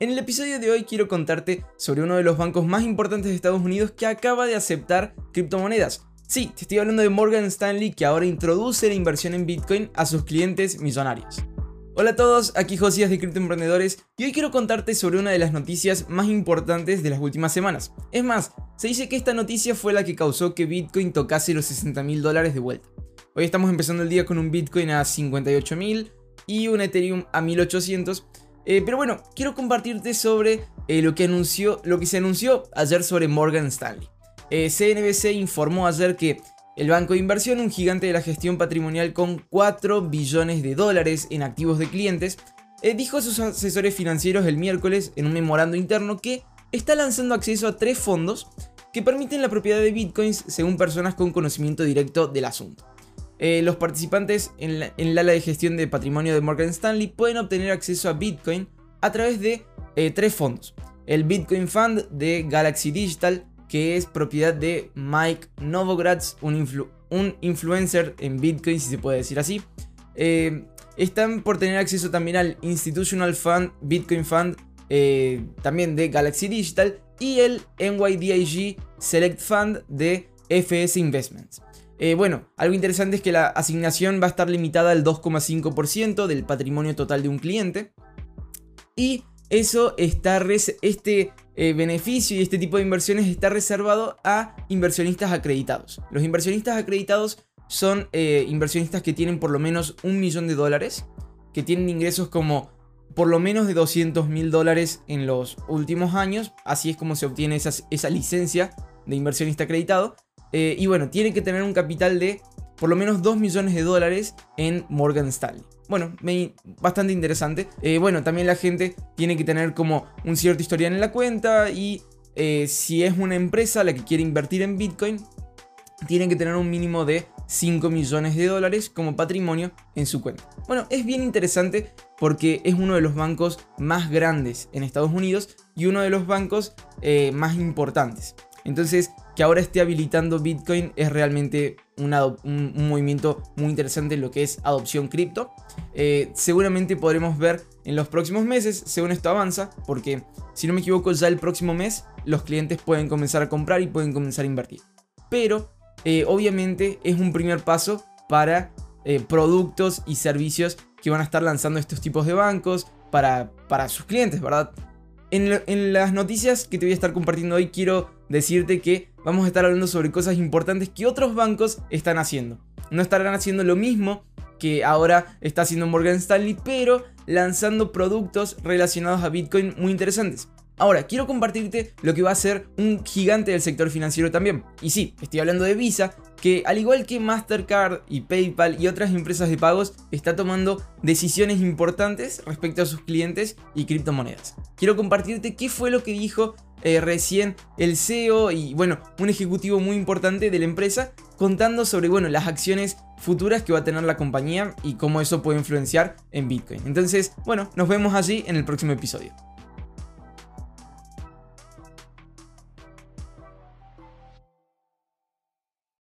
En el episodio de hoy quiero contarte sobre uno de los bancos más importantes de Estados Unidos que acaba de aceptar criptomonedas. Sí, te estoy hablando de Morgan Stanley que ahora introduce la inversión en Bitcoin a sus clientes millonarios. Hola a todos, aquí Josías de Criptoemprendedores y hoy quiero contarte sobre una de las noticias más importantes de las últimas semanas. Es más, se dice que esta noticia fue la que causó que Bitcoin tocase los 60 mil dólares de vuelta. Hoy estamos empezando el día con un Bitcoin a 58 mil y un Ethereum a 1800 eh, pero bueno, quiero compartirte sobre eh, lo, que anunció, lo que se anunció ayer sobre Morgan Stanley. CNBC eh, informó ayer que el banco de inversión, un gigante de la gestión patrimonial con 4 billones de dólares en activos de clientes, dijo a sus asesores financieros el miércoles en un memorando interno que está lanzando acceso a tres fondos que permiten la propiedad de bitcoins según personas con conocimiento directo del asunto. Eh, los participantes en, la, ala de gestión de patrimonio de Morgan Stanley pueden obtener acceso a Bitcoin a través de eh, tres fondos. El Bitcoin Fund de Galaxy Digital, que es propiedad de Mike Novogratz, un, influencer en Bitcoin, si se puede decir así. Eh, están por tener acceso también al Institutional Fund, Bitcoin Fund, también de Galaxy Digital, y el NYDIG Select Fund de FS Investments. Eh, bueno, algo interesante es que la asignación va a estar limitada al 2,5% del patrimonio total de un cliente. Y eso está, este eh, beneficio y este tipo de inversiones está reservado a inversionistas acreditados. Los inversionistas acreditados son eh, inversionistas que tienen por lo menos un millón de dólares, que tienen ingresos como por lo menos de 200 mil dólares en los últimos años. Así es como se obtiene esa licencia de inversionista acreditado. Eh, y bueno, tiene que tener un capital de por lo menos 2 millones de dólares en Morgan Stanley. Bueno, bastante interesante. Eh, bueno, también la gente tiene que tener como un cierto historial en la cuenta y eh, si es una empresa la que quiere invertir en Bitcoin, tiene que tener un mínimo de 5 millones de dólares como patrimonio en su cuenta. Bueno, es bien interesante porque es uno de los bancos más grandes en Estados Unidos y uno de los bancos más importantes. Entonces, que ahora esté habilitando Bitcoin es realmente un, movimiento muy interesante en lo que es adopción cripto. Eh, seguramente podremos ver en los próximos meses, según esto avanza, porque si no me equivoco, ya el próximo mes los clientes pueden comenzar a comprar y pueden comenzar a invertir. Pero eh, obviamente es un primer paso para eh, productos y servicios que van a estar lanzando estos tipos de bancos para, para sus clientes, ¿verdad? En, las noticias que te voy a estar compartiendo hoy quiero decirte que vamos a estar hablando sobre cosas importantes que otros bancos están haciendo. No estarán haciendo lo mismo que ahora está haciendo Morgan Stanley, pero lanzando productos relacionados a Bitcoin muy interesantes. Ahora, quiero compartirte lo que va a ser un gigante del sector financiero también. Y sí, estoy hablando de Visa, que al igual que Mastercard y PayPal y otras empresas de pagos, está tomando decisiones importantes respecto a sus clientes y criptomonedas. Quiero compartirte qué fue lo que dijo eh, recién el CEO y bueno, un ejecutivo muy importante de la empresa contando sobre bueno, las acciones futuras que va a tener la compañía y cómo eso puede influenciar en Bitcoin. Entonces, bueno, nos vemos allí en el próximo episodio.